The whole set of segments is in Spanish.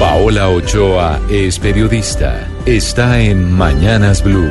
Paola Ochoa es periodista. Está en Mañanas Blue.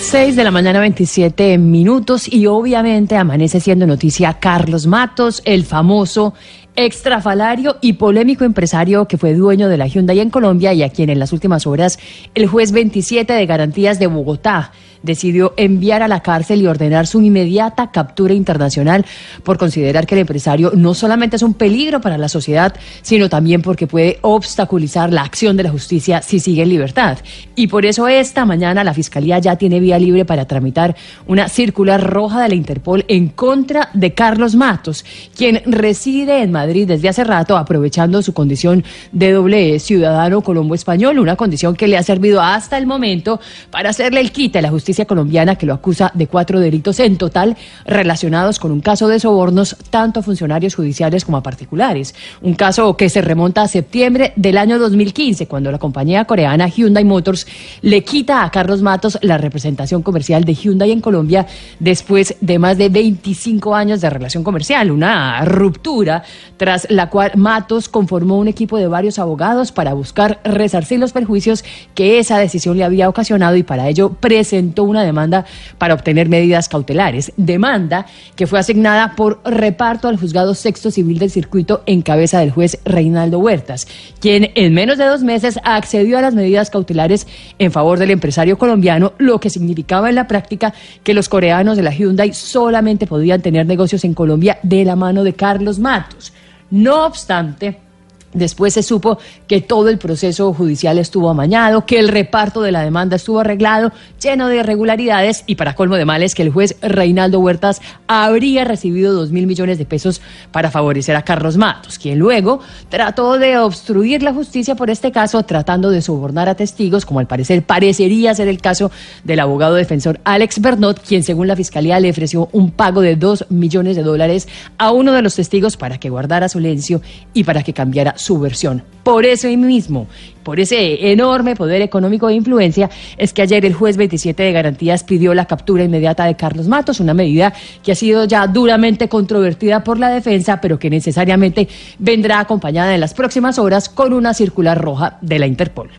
6 de la mañana 27 minutos y obviamente amanece siendo noticia Carlos Matos, el famoso extrafalario y polémico empresario que fue dueño de la Hyundai en Colombia y a quien en las últimas horas el juez 27 de garantías de Bogotá decidió enviar a la cárcel y ordenar su inmediata captura internacional por considerar que el empresario no solamente es un peligro para la sociedad, sino también porque puede obstaculizar la acción de la justicia si sigue en libertad. Y por eso esta mañana la Fiscalía ya tiene vía libre para tramitar una circular roja de la Interpol en contra de Carlos Matos, quien reside en Madrid desde hace rato, aprovechando su condición de doble ciudadano colombo español, una condición que le ha servido hasta el momento para hacerle el quite a la justicia colombiana que lo acusa de cuatro delitos en total relacionados con un caso de sobornos tanto a funcionarios judiciales como a particulares. Un caso que se remonta a septiembre del año 2015, cuando la compañía coreana Hyundai Motors le quita a Carlos Matos la representación comercial de Hyundai en Colombia después de más de 25 años de relación comercial, una ruptura tras la cual Matos conformó un equipo de varios abogados para buscar resarcir los perjuicios que esa decisión le había ocasionado y para ello presentó una demanda para obtener medidas cautelares. Demanda que fue asignada por reparto al juzgado sexto civil del circuito en cabeza del juez Reinaldo Huertas, quien en menos de dos meses accedió a las medidas cautelares en favor del empresario colombiano, lo que significaba en la práctica que los coreanos de la Hyundai solamente podían tener negocios en Colombia de la mano de Carlos Matos. No obstante, Después se supo que todo el proceso judicial estuvo amañado, que el reparto de la demanda estuvo arreglado, lleno de irregularidades y para colmo de males que el juez Reinaldo Huertas habría recibido dos mil millones de pesos para favorecer a Carlos Matos, quien luego trató de obstruir la justicia por este caso, tratando de sobornar a testigos, como al parecer parecería ser el caso del abogado defensor Alex Bernot, quien según la fiscalía le ofreció un pago de dos millones de dólares a uno de los testigos para que guardara silencio y para que cambiara su versión. Por eso mismo, por ese enorme poder económico e influencia, es que ayer el juez 27 de garantías pidió la captura inmediata de Carlos Matos, una medida que ha sido ya duramente controvertida por la defensa, pero que necesariamente vendrá acompañada en las próximas horas con una circular roja de la Interpol.